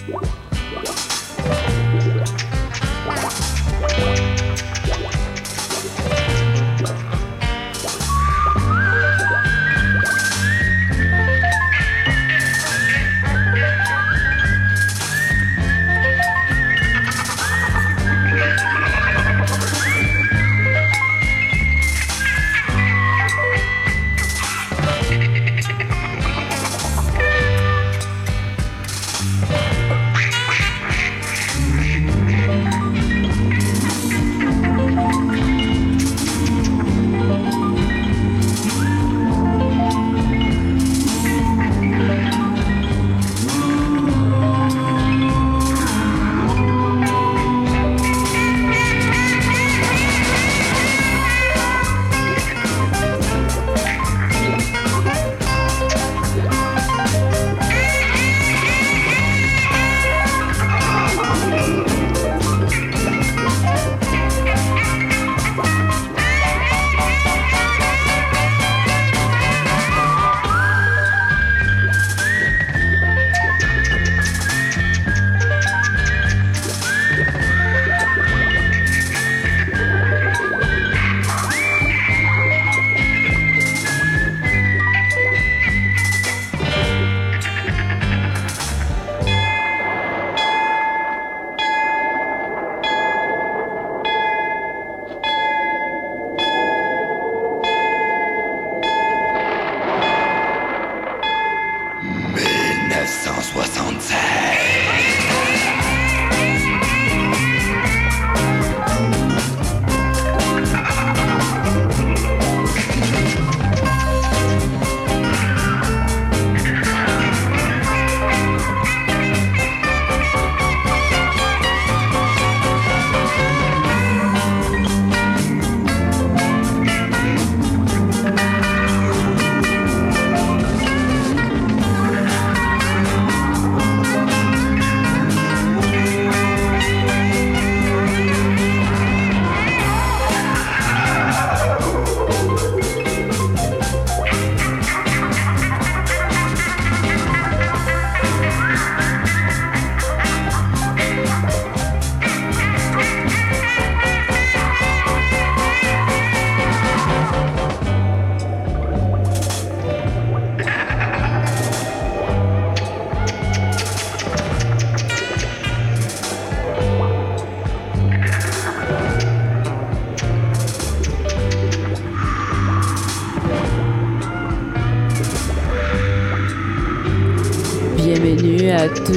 you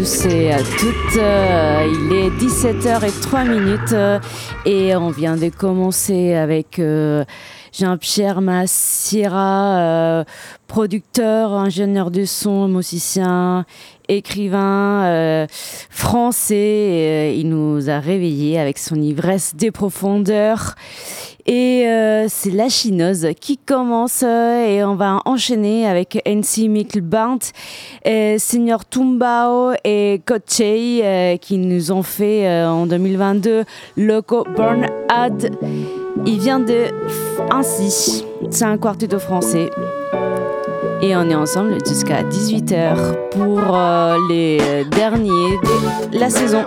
tous et à toutes. Euh, il est 17h03 minutes euh, et on vient de commencer avec euh, Jean-Pierre Massiera, producteur, ingénieur de son, musicien, écrivain français. il nous a réveillés avec son ivresse des profondeurs. Et euh, c'est la chineuse qui commence euh, et on va enchaîner avec NC Mickleband, et Senior Tumbao et Kochei euh, qui nous ont fait en 2022 Loco Burn Ad. Il vient de Ainsi, c'est un quartetto français. Et on est ensemble jusqu'à 18h pour les derniers de la saison.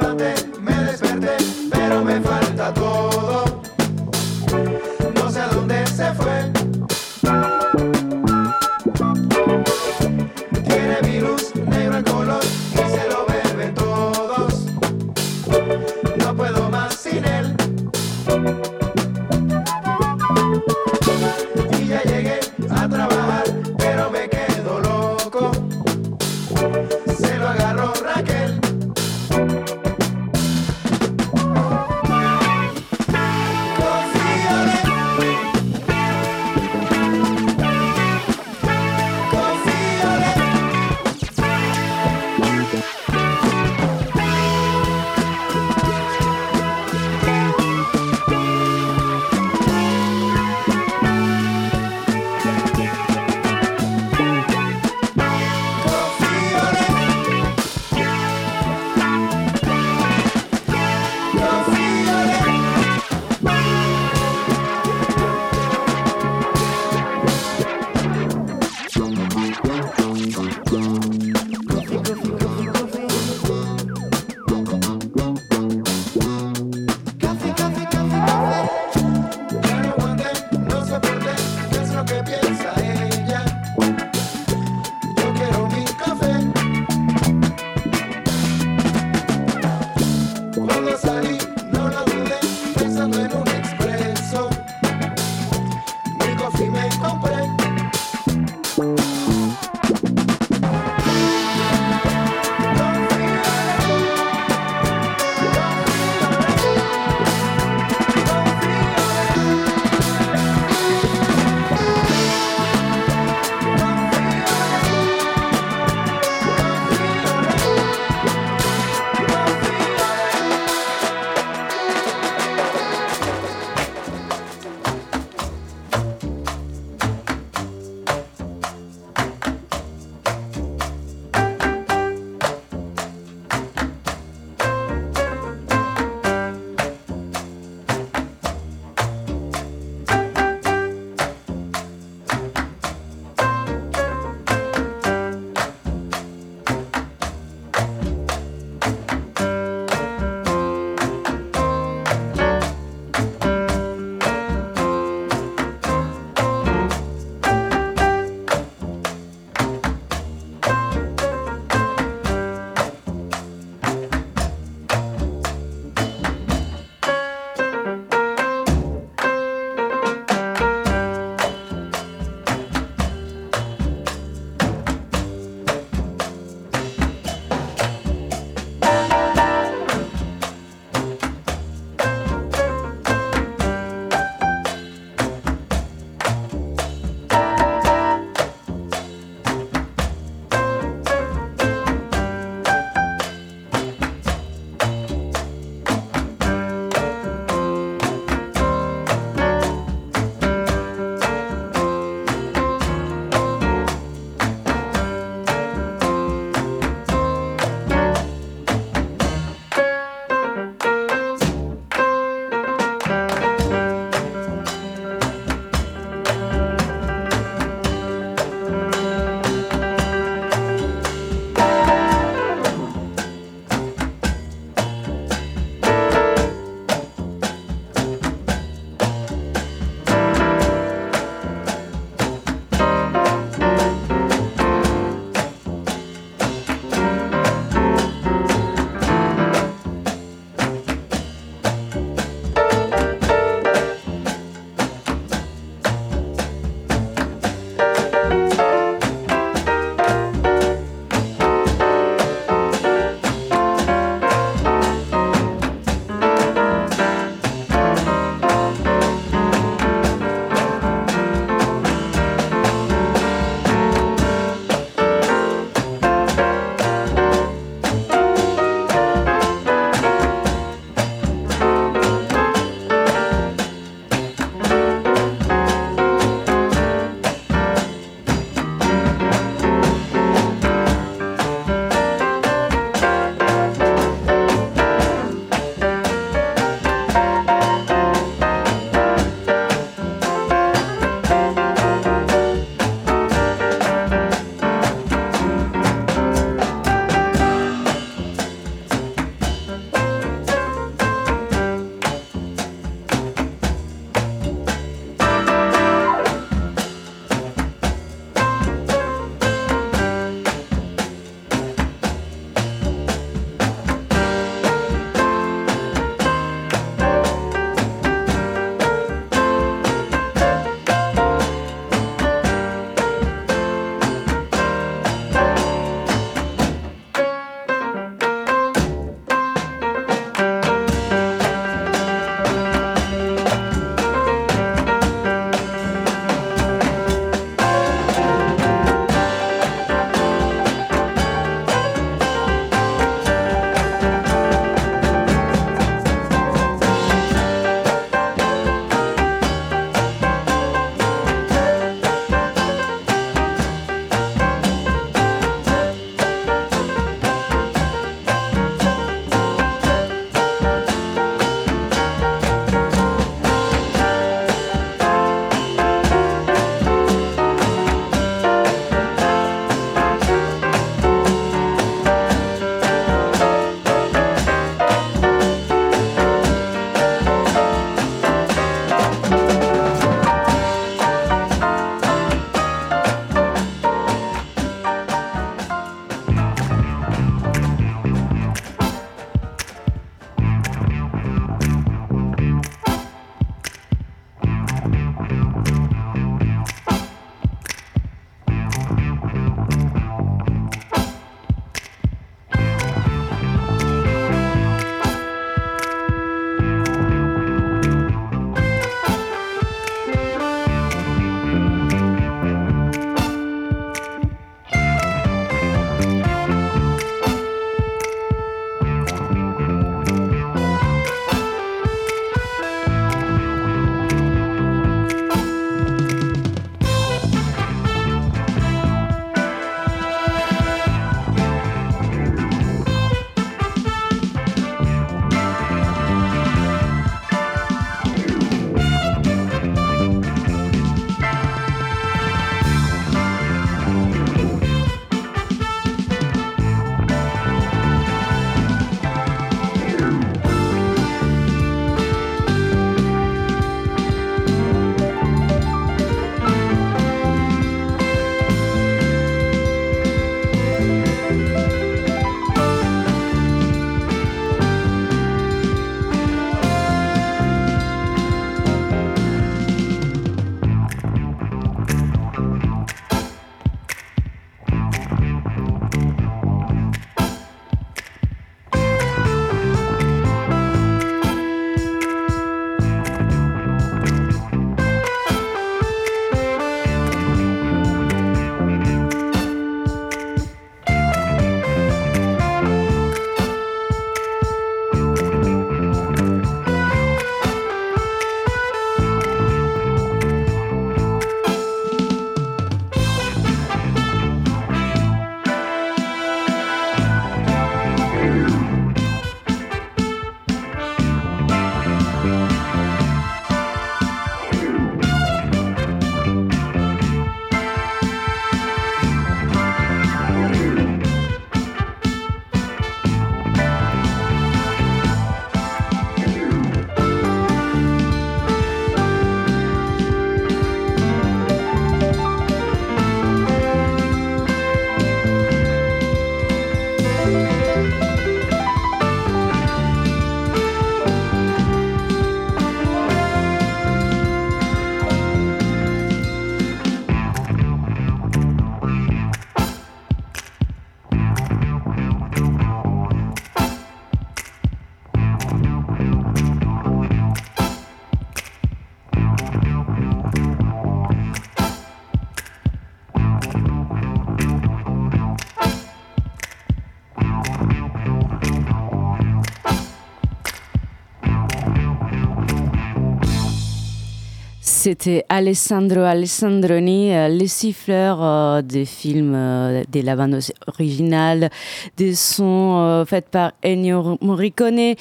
C'était Alessandro Alessandroni, euh, les siffleurs euh, des films, euh, des la bande originale, des sons faits par Ennio Morricone.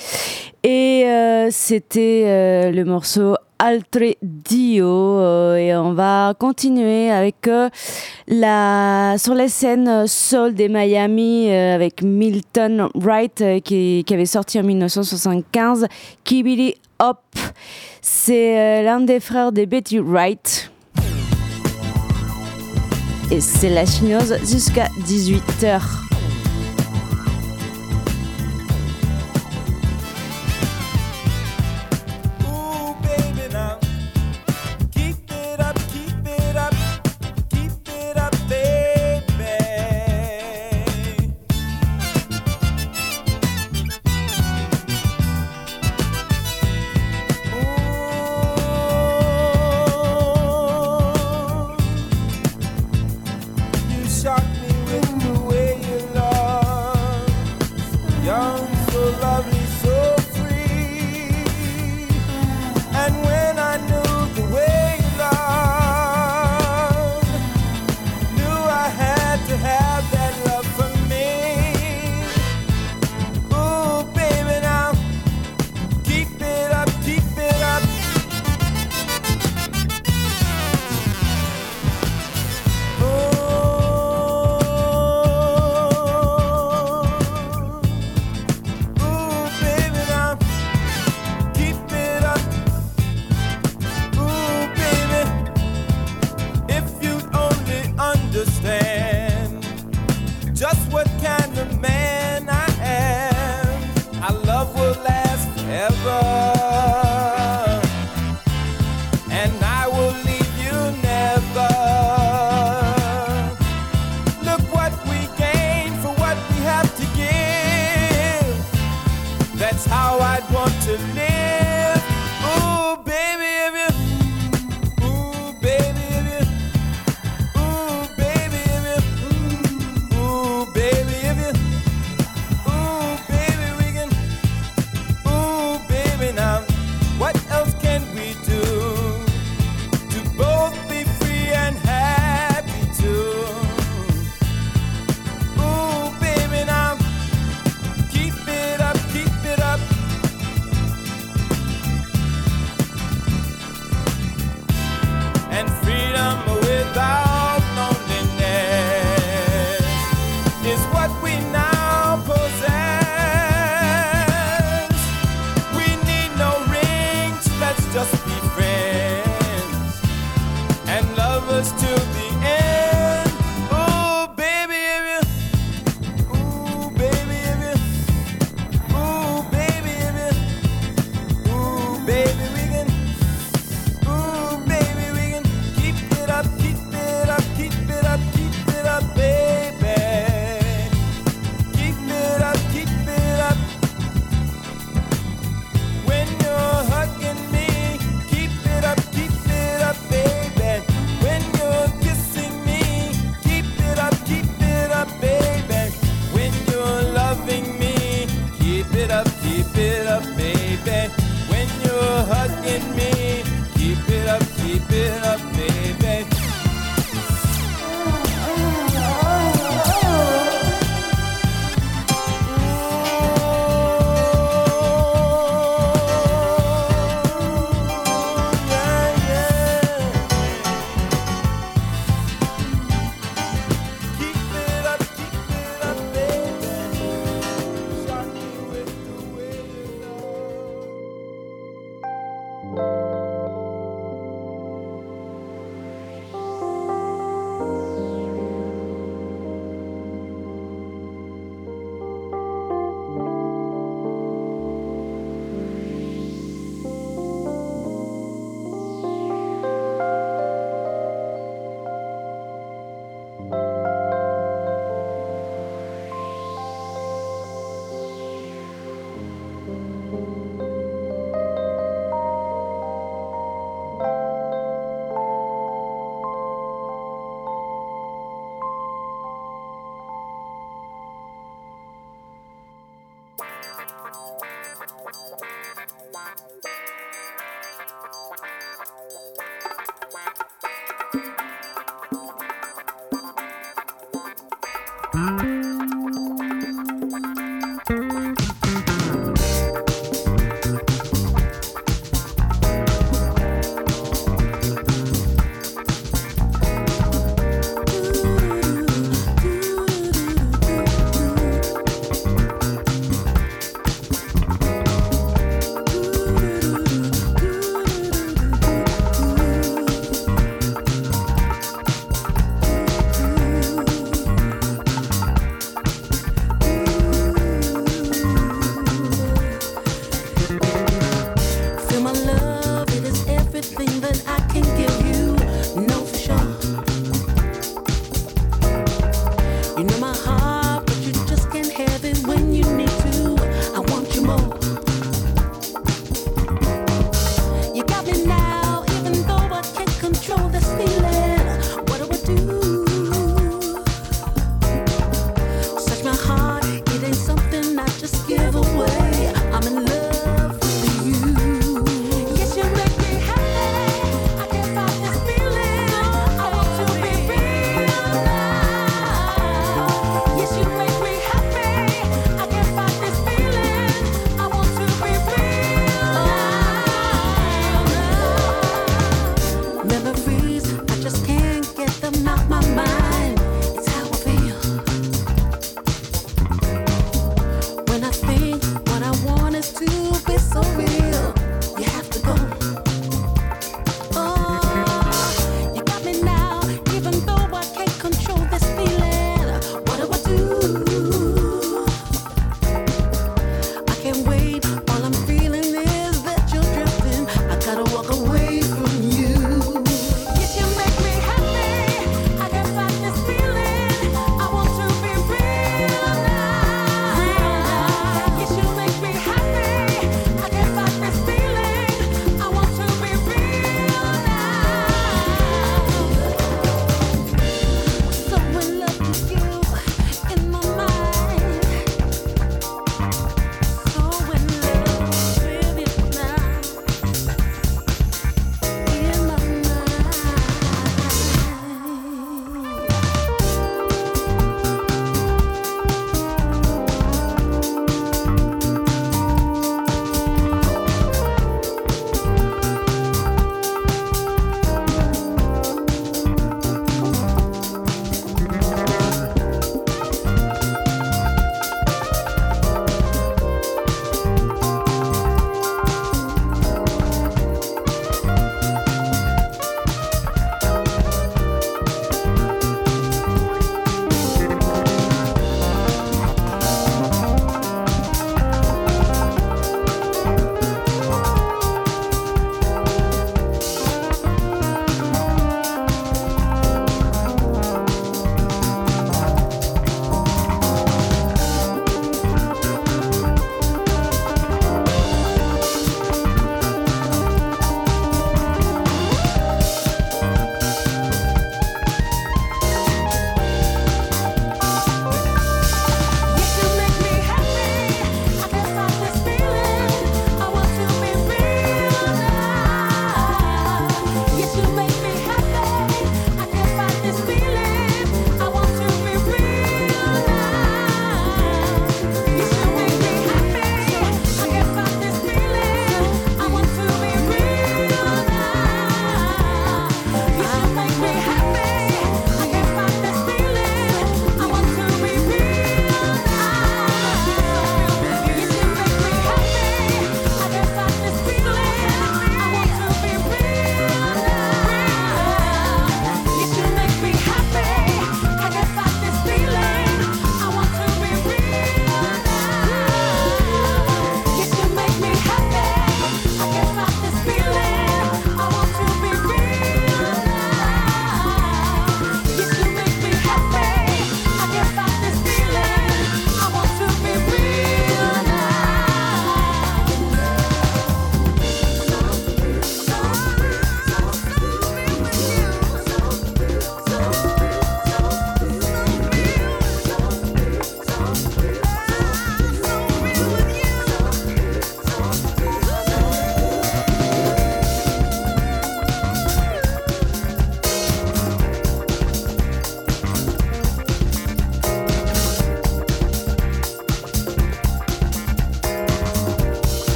Et c'était le morceau Altre Dio et on va continuer avec la sur la scène Soul des Miami avec Milton Wright qui, avait sorti en 1975 Kibili Hop. C'est euh, l'un des frères de Betty Wright. Et c'est la chinoise jusqu'à 18h.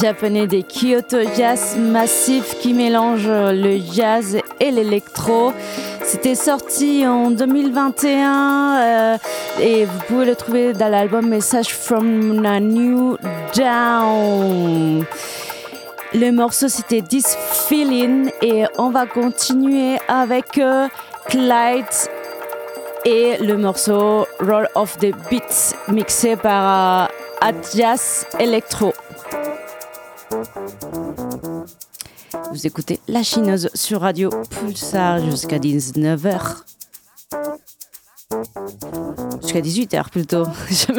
Japonais des Kyoto Jazz Massif qui mélangent le jazz et l'électro. C'était sorti en 2021 euh, et vous pouvez le trouver dans l'album Message from a New Down. Le morceau c'était This Feeling et on va continuer avec euh, Clyde et le morceau Roll of the Beats mixé par euh, Adias Electro. Vous écoutez La Chineuse sur Radio Pulsar jusqu'à 19h. Jusqu'à 18h plutôt, je me.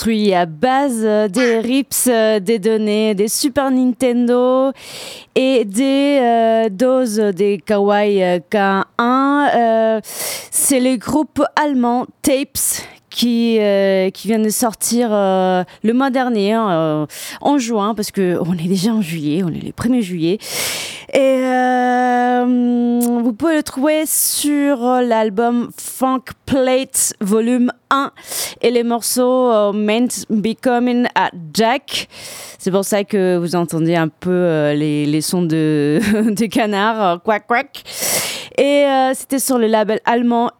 Construit à base des rips, des données, des Super Nintendo et des doses des Kawaii K1. C'est le groupe allemand Tapes qui, euh, qui vient de sortir euh, le mois dernier, hein, euh, en juin, parce qu'on est déjà en juillet, on est le 1er juillet. Et vous pouvez le trouver sur l'album Funk Plate Volume 1 et les morceaux Meant Becoming a Jack. C'est pour ça que vous entendez un peu les, les, sons de, de canard, quack quack. Et c'était sur le label allemand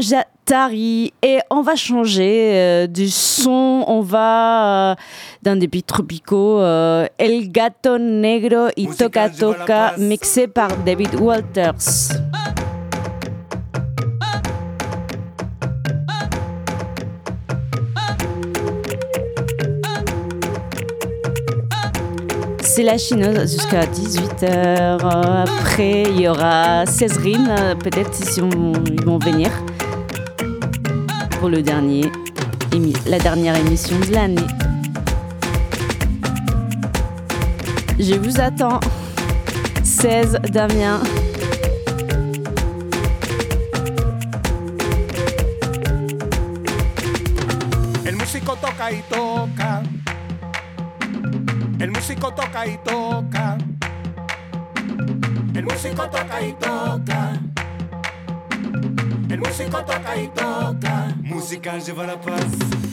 et on va changer euh, du son. On va euh, dans des beats tropicaux. Euh, El Gato Negro y Toca Toca, mixé par David Walters. C'est la chinoise jusqu'à 18h. Après, il y aura 16 rimes, peut-être si ils vont venir pour le dernier, la dernière émission de l'année. Je vous attends. 16 Damien. Músico toca y toca. El músico toca y toca. El músico toca y toca. Música lleva la paz.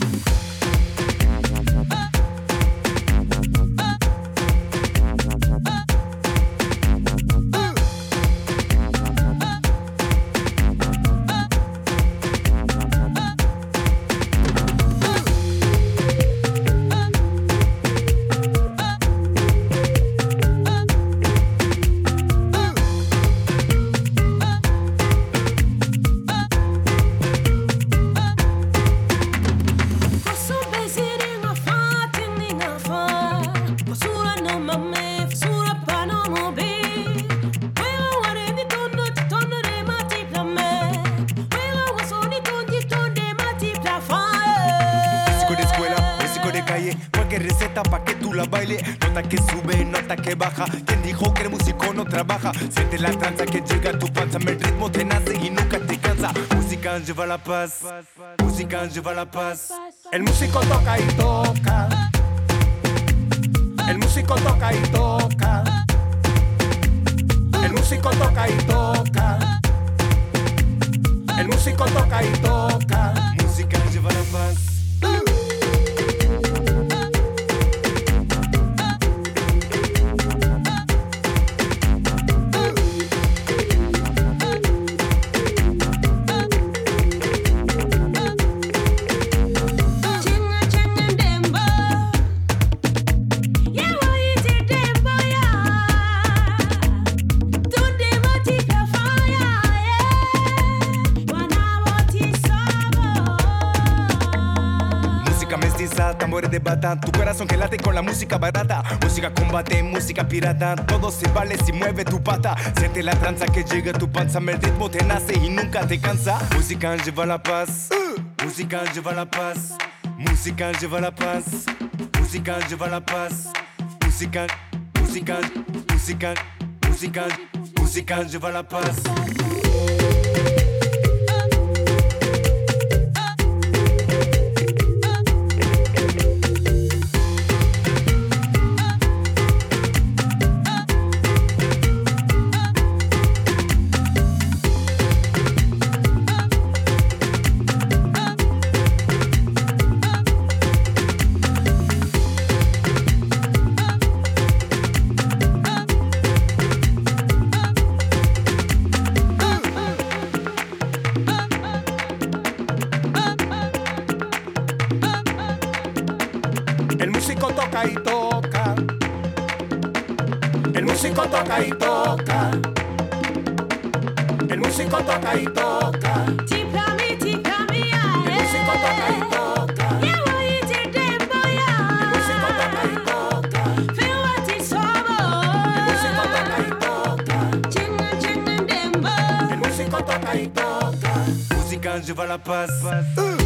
receta pa' que tú la baile. Nota que sube, nota que baja. Quien dijo que el músico no trabaja? Siente la tranza que llega a tu panza. El ritmo te nace y nunca te cansa. Música lleva la paz. Música lleva la paz. El músico toca y toca. El músico toca y toca. El músico toca y toca. El músico toca y toca. Música lleva la paz. Tu corazón que late con la música barata. Música combate, música pirata. Todo se vale si mueve tu pata. Siente la tranza que llega a tu panza. El ritmo te nace y nunca te cansa. Música lleva la paz. Música lleva la paz. Música lleva la paz. Música lleva la paz. Música, música, música, música, música lleva la paz. toca y toca. El músico toca y toca. Chiflame, chiflame, El músico toca y toca. El músico toca y toca. El músico toca y toca. El músico toca y toca. Música, je la passe. Uh.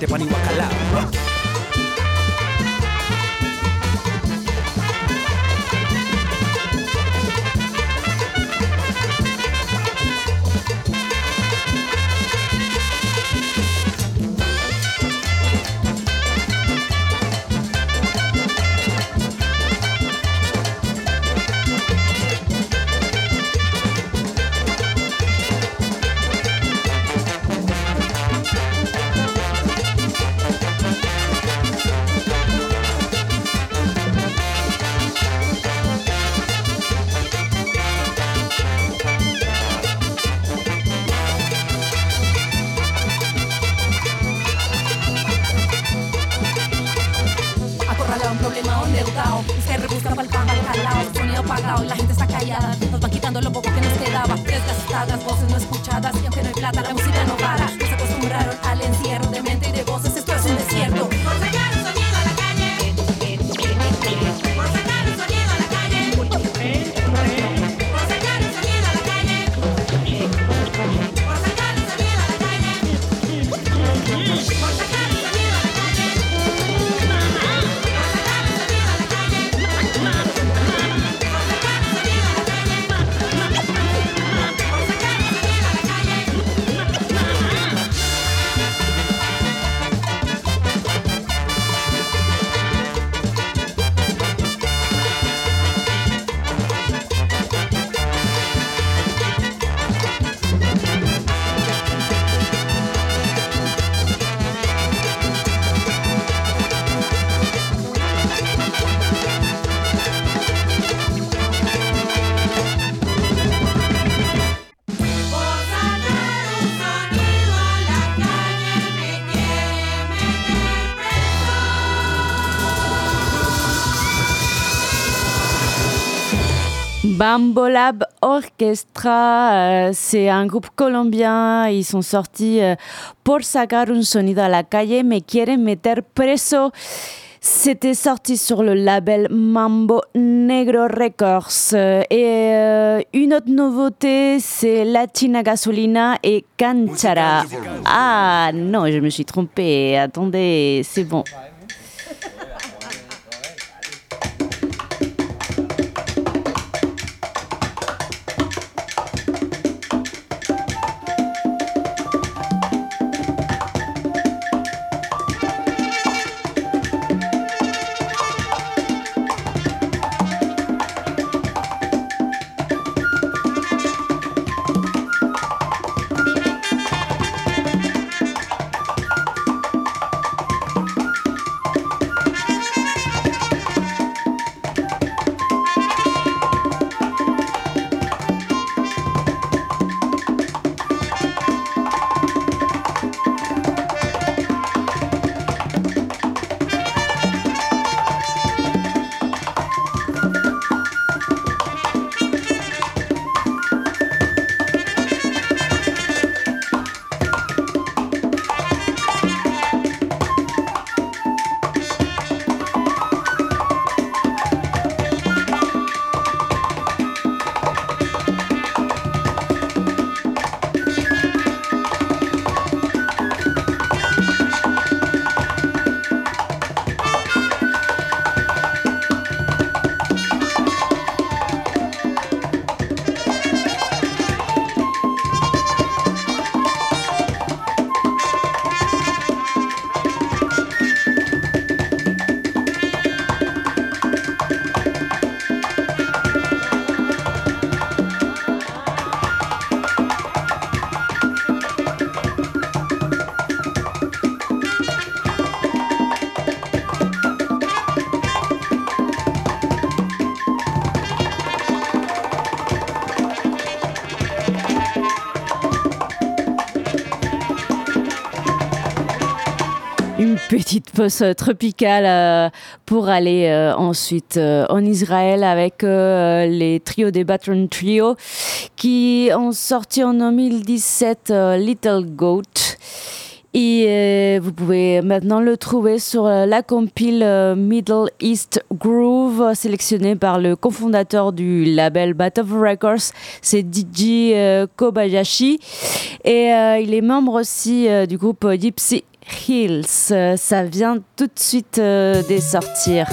De tomate pan y guacalao. Bambolab Orchestra, euh, c'est un groupe colombien. Ils sont sortis euh, pour sacar un sonido a la calle, me quieren meter preso. C'était sorti sur le label Mambo Negro Records. Euh, et une autre nouveauté, c'est Latina Gasolina et Canchara. Ah non, je me suis trompée. Attendez, c'est bon. Petite pause tropicale euh, pour aller euh, ensuite euh, en Israël avec les trios des Baton Trio qui ont sorti en 2017 Little Goat. Et euh, vous pouvez maintenant le trouver sur euh, la compile euh, Middle East Groove, sélectionnée par le cofondateur du label Battle of Records, c'est DJ Kobayashi. Et il est membre aussi du groupe Gypsy Hills. Ça vient tout de suite des sortir.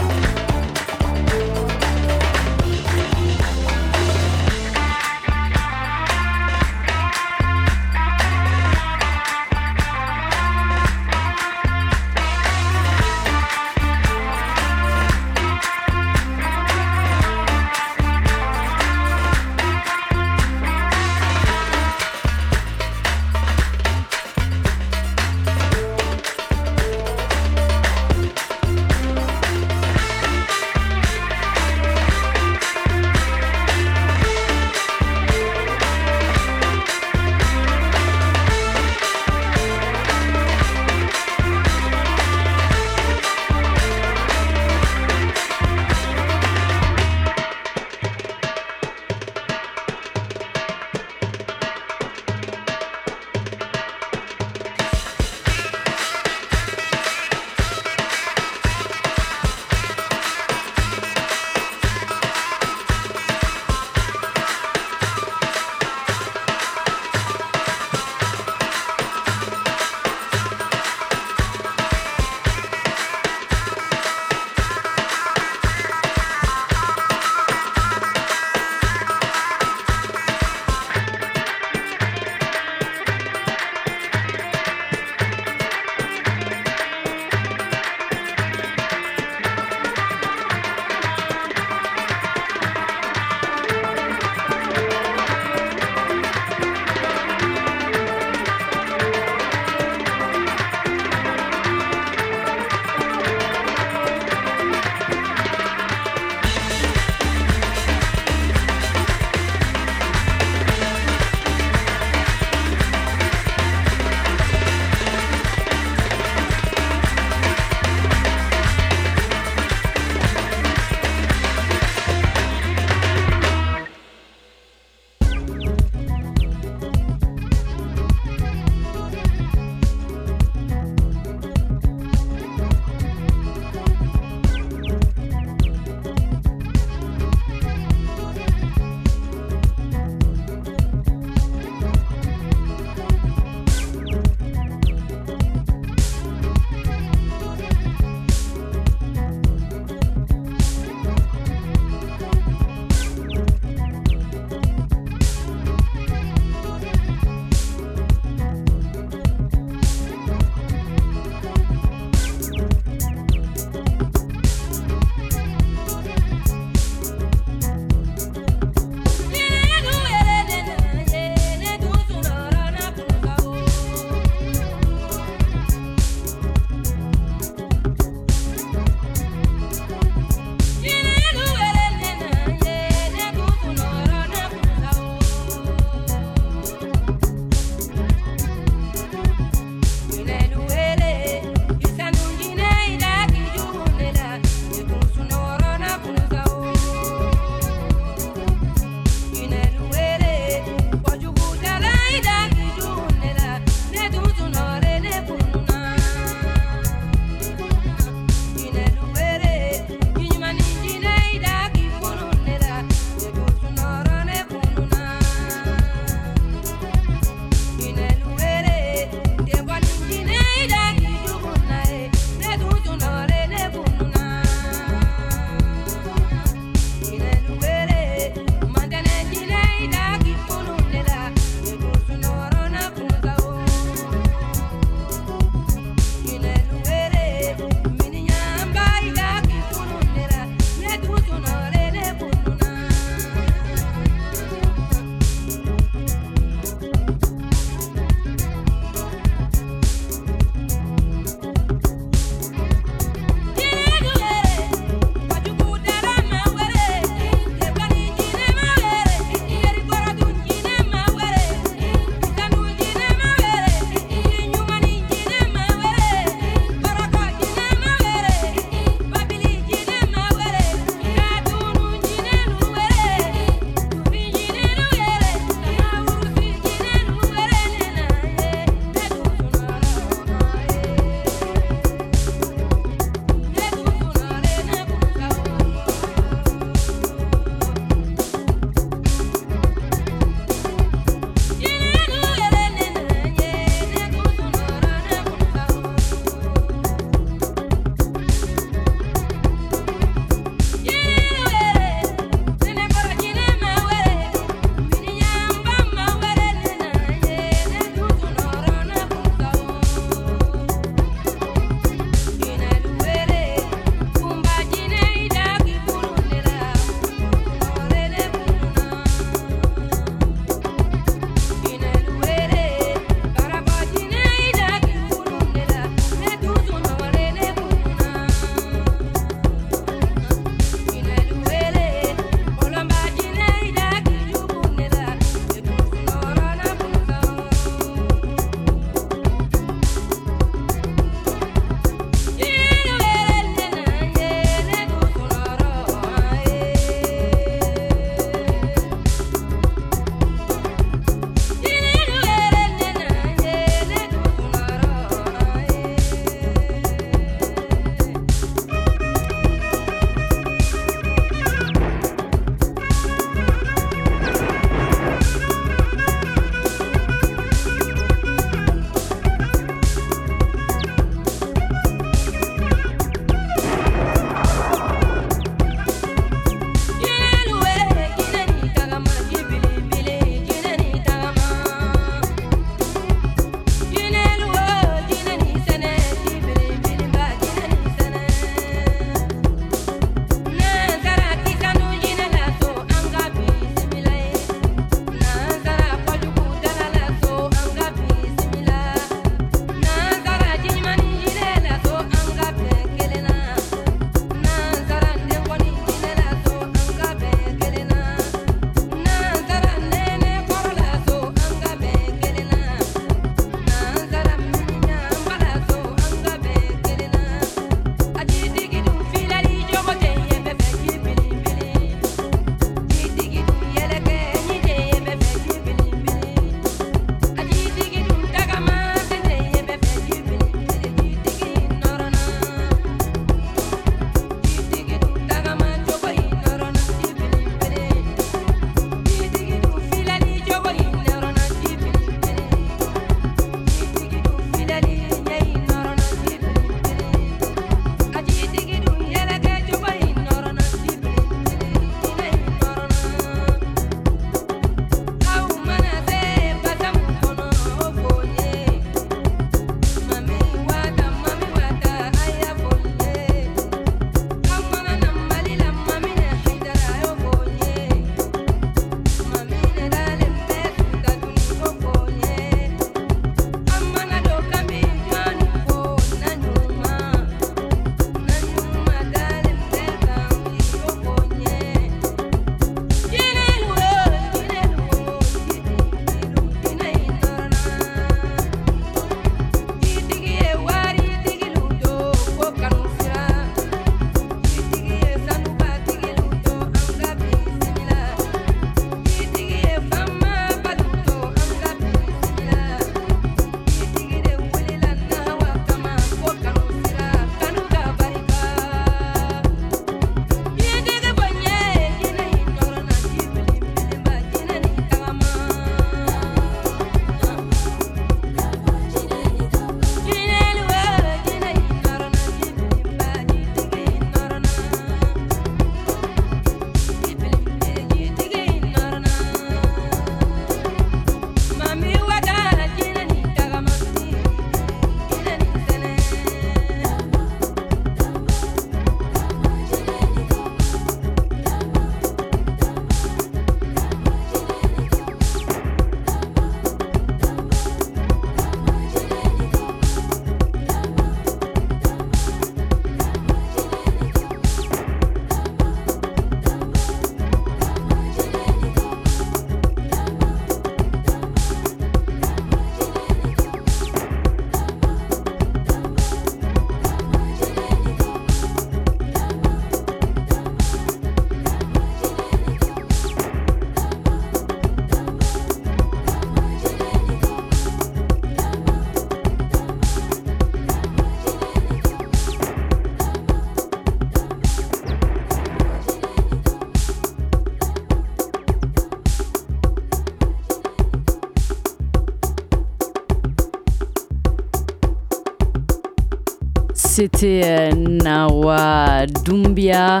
C'était Nawa Dumbia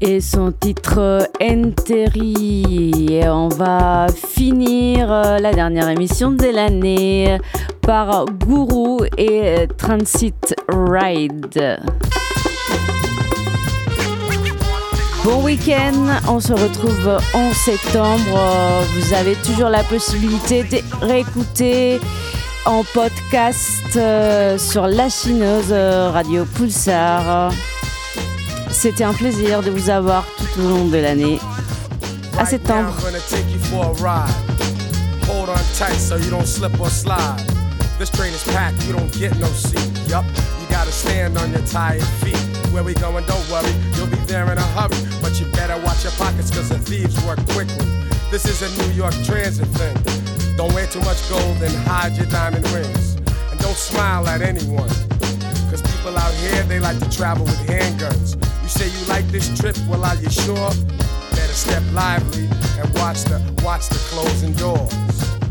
et son titre Enteri. Et on va finir euh, la dernière émission de l'année par Guru et Transit Ride. Bon week-end, on se retrouve en septembre. Vous avez toujours la possibilité de réécouter en podcast euh, sur la chineuse euh, Radio Pulsar. C'était un plaisir de vous avoir tout au long de l'année. À septembre. Hold on tight so you don't slip or slide. This train is packed, you don't get no seat. Yup, you gotta stand on your tired feet. Where we going, don't worry, you'll be there in a hurry. But you better watch your pockets, cause the thieves work quickly. This is a New York transit thing. Don't wear too much gold and hide your diamond rings. And don't smile at anyone. Cause people out here, they like to travel with handguns. You say you like this trip, well, are you sure? Better step lively and watch the watch the closing doors.